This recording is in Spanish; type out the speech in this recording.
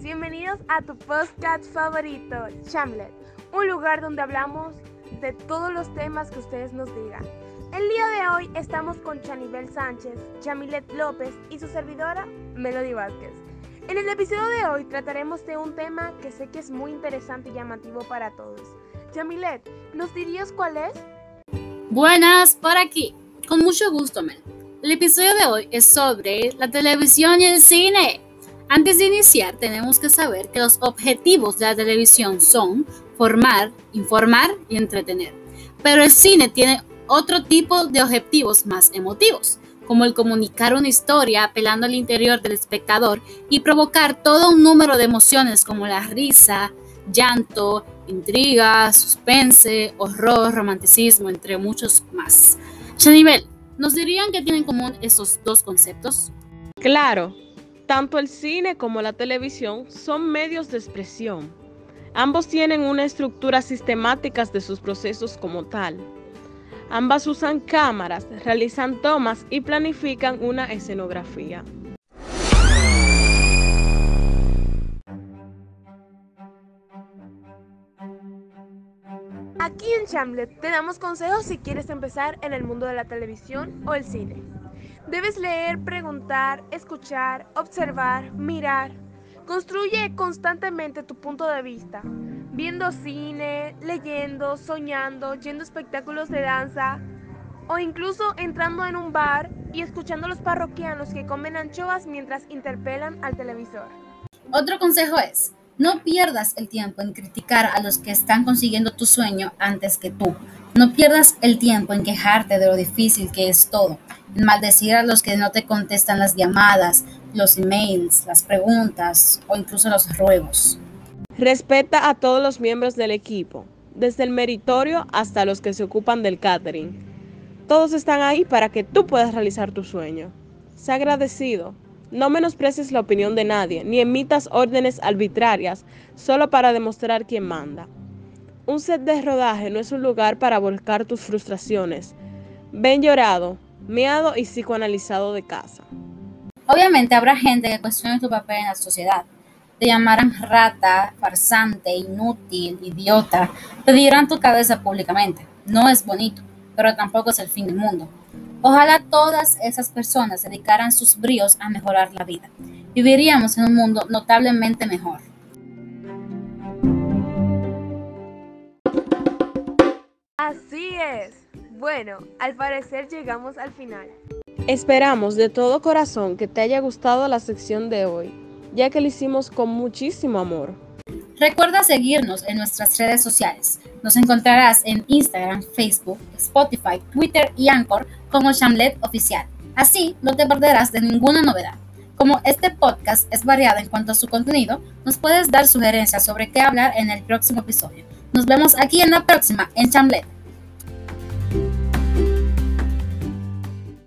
bienvenidos a tu podcast favorito, Chamlet, un lugar donde hablamos de todos los temas que ustedes nos digan. El día de hoy estamos con Chanibel Sánchez, Chamilet López y su servidora, Melody Vázquez. En el episodio de hoy trataremos de un tema que sé que es muy interesante y llamativo para todos. Chamilet, ¿nos dirías cuál es? Buenas, por aquí. Con mucho gusto, Mel. El episodio de hoy es sobre la televisión y el cine. Antes de iniciar, tenemos que saber que los objetivos de la televisión son formar, informar y entretener. Pero el cine tiene otro tipo de objetivos más emotivos, como el comunicar una historia apelando al interior del espectador y provocar todo un número de emociones como la risa, llanto, intriga, suspense, horror, romanticismo, entre muchos más. Chanibel, ¿nos dirían que tienen en común estos dos conceptos? Claro, tanto el cine como la televisión son medios de expresión. Ambos tienen una estructura sistemática de sus procesos como tal. Ambas usan cámaras, realizan tomas y planifican una escenografía. Aquí en Chamlet te damos consejos si quieres empezar en el mundo de la televisión o el cine. Debes leer, preguntar, escuchar, observar, mirar. Construye constantemente tu punto de vista, viendo cine, leyendo, soñando, yendo a espectáculos de danza o incluso entrando en un bar y escuchando a los parroquianos que comen anchoas mientras interpelan al televisor. Otro consejo es, no pierdas el tiempo en criticar a los que están consiguiendo tu sueño antes que tú. No pierdas el tiempo en quejarte de lo difícil que es todo, en maldecir a los que no te contestan las llamadas, los emails, las preguntas o incluso los ruegos. Respeta a todos los miembros del equipo, desde el meritorio hasta los que se ocupan del catering. Todos están ahí para que tú puedas realizar tu sueño. Sé agradecido. No menosprecies la opinión de nadie, ni emitas órdenes arbitrarias solo para demostrar quién manda. Un set de rodaje no es un lugar para volcar tus frustraciones. Ven llorado, miado y psicoanalizado de casa. Obviamente habrá gente que cuestione tu papel en la sociedad. Te llamarán rata, farsante, inútil, idiota. Te dirán tu cabeza públicamente. No es bonito, pero tampoco es el fin del mundo. Ojalá todas esas personas dedicaran sus bríos a mejorar la vida. Viviríamos en un mundo notablemente mejor. Así es. Bueno, al parecer llegamos al final. Esperamos de todo corazón que te haya gustado la sección de hoy, ya que lo hicimos con muchísimo amor. Recuerda seguirnos en nuestras redes sociales. Nos encontrarás en Instagram, Facebook, Spotify, Twitter y Anchor como Chamlet Oficial. Así no te perderás de ninguna novedad. Como este podcast es variado en cuanto a su contenido, nos puedes dar sugerencias sobre qué hablar en el próximo episodio. Nos vemos aquí en la próxima, en Chamlet.